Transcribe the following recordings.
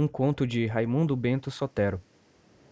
Um conto de Raimundo Bento Sotero.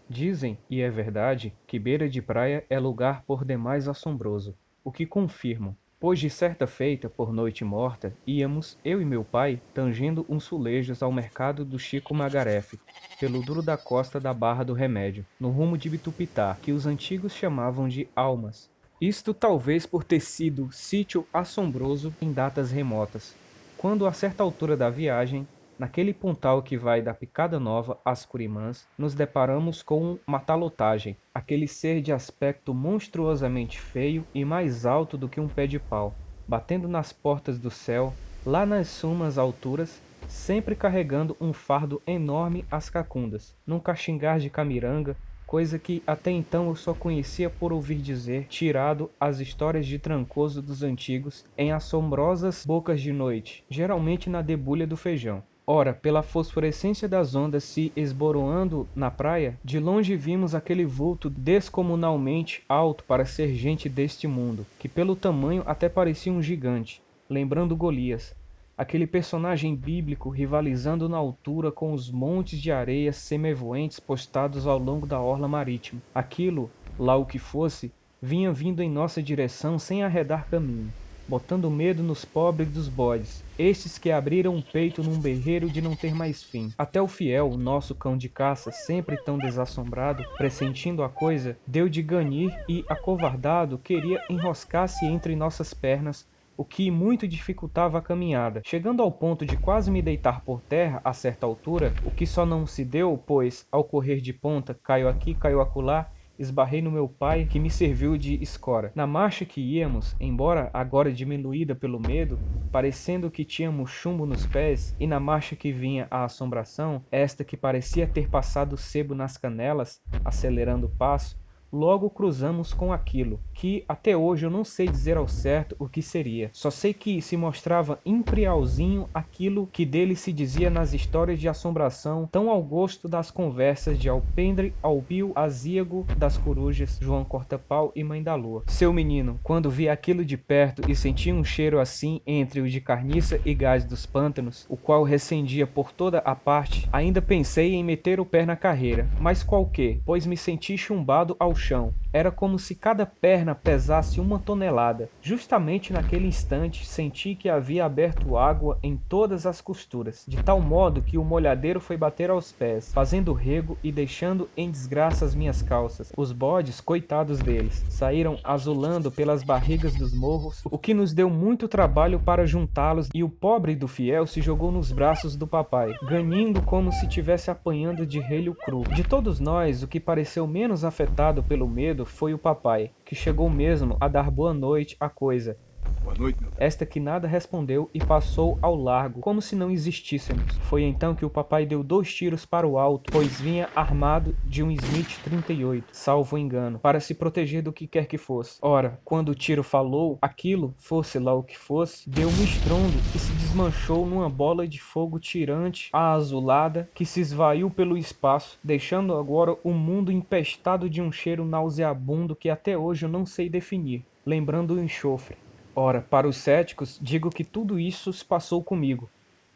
Dizem, e é verdade, que beira de praia é lugar por demais assombroso, o que confirmo, pois de certa feita, por noite morta, íamos, eu e meu pai, tangendo uns sulejos ao mercado do Chico Magarefe, pelo duro da costa da Barra do Remédio, no rumo de Bitupitá, que os antigos chamavam de Almas. Isto talvez por ter sido sítio assombroso em datas remotas, quando a certa altura da viagem Naquele pontal que vai da Picada Nova às Curimãs, nos deparamos com uma talotagem, aquele ser de aspecto monstruosamente feio e mais alto do que um pé de pau, batendo nas portas do céu, lá nas sumas alturas, sempre carregando um fardo enorme às cacundas, num caxingar de camiranga, coisa que até então eu só conhecia por ouvir dizer, tirado as histórias de Trancoso dos antigos em assombrosas bocas de noite, geralmente na debulha do feijão. Ora, pela fosforescência das ondas se esboroando na praia, de longe vimos aquele vulto descomunalmente alto para ser gente deste mundo, que pelo tamanho até parecia um gigante, lembrando Golias, aquele personagem bíblico rivalizando na altura com os montes de areia semevoentes postados ao longo da orla marítima. Aquilo, lá o que fosse, vinha vindo em nossa direção sem arredar caminho botando medo nos pobres dos bodes, estes que abriram o peito num berreiro de não ter mais fim. Até o fiel, nosso cão de caça, sempre tão desassombrado, pressentindo a coisa, deu de ganir e, acovardado, queria enroscar-se entre nossas pernas, o que muito dificultava a caminhada, chegando ao ponto de quase me deitar por terra a certa altura, o que só não se deu, pois, ao correr de ponta, caiu aqui, caiu acolá, esbarrei no meu pai, que me serviu de escora. Na marcha que íamos, embora agora diminuída pelo medo, parecendo que tínhamos chumbo nos pés, e na marcha que vinha a assombração, esta que parecia ter passado sebo nas canelas, acelerando o passo, logo cruzamos com aquilo, que até hoje eu não sei dizer ao certo o que seria. Só sei que se mostrava imprialzinho aquilo que dele se dizia nas histórias de assombração, tão ao gosto das conversas de Alpendre, Albio, Azíago, das corujas, João Cortapau e Mãe da Lua. Seu menino, quando vi aquilo de perto e senti um cheiro assim entre o de carniça e gás dos pântanos, o qual recendia por toda a parte, ainda pensei em meter o pé na carreira, mas qual que, pois me senti chumbado ao chão. Era como se cada perna pesasse uma tonelada. Justamente naquele instante senti que havia aberto água em todas as costuras, de tal modo que o molhadeiro foi bater aos pés, fazendo rego e deixando em desgraça as minhas calças. Os bodes, coitados deles, saíram azulando pelas barrigas dos morros, o que nos deu muito trabalho para juntá-los, e o pobre do fiel se jogou nos braços do papai, ganhando como se tivesse apanhando de relho cru. De todos nós, o que pareceu menos afetado pelo medo foi o papai, que chegou mesmo a dar boa noite à coisa, Boa noite, meu esta que nada respondeu e passou ao largo, como se não existíssemos. Foi então que o papai deu dois tiros para o alto, pois vinha armado de um Smith 38, salvo engano, para se proteger do que quer que fosse. Ora, quando o tiro falou, aquilo, fosse lá o que fosse, deu um estrondo e se desmanchou numa bola de fogo tirante, a azulada, que se esvaiu pelo espaço, deixando agora o mundo empestado de um cheiro nauseabundo que até hoje eu não sei definir, lembrando o enxofre. Ora, para os céticos, digo que tudo isso se passou comigo,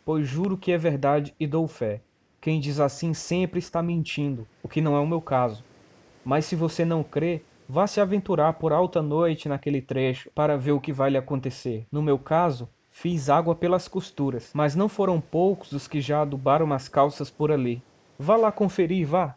pois juro que é verdade e dou fé. Quem diz assim sempre está mentindo, o que não é o meu caso. Mas se você não crê, vá se aventurar por alta noite naquele trecho para ver o que vai lhe acontecer. No meu caso, fiz água pelas costuras, mas não foram poucos os que já adubaram as calças por ali. Vá lá conferir, vá.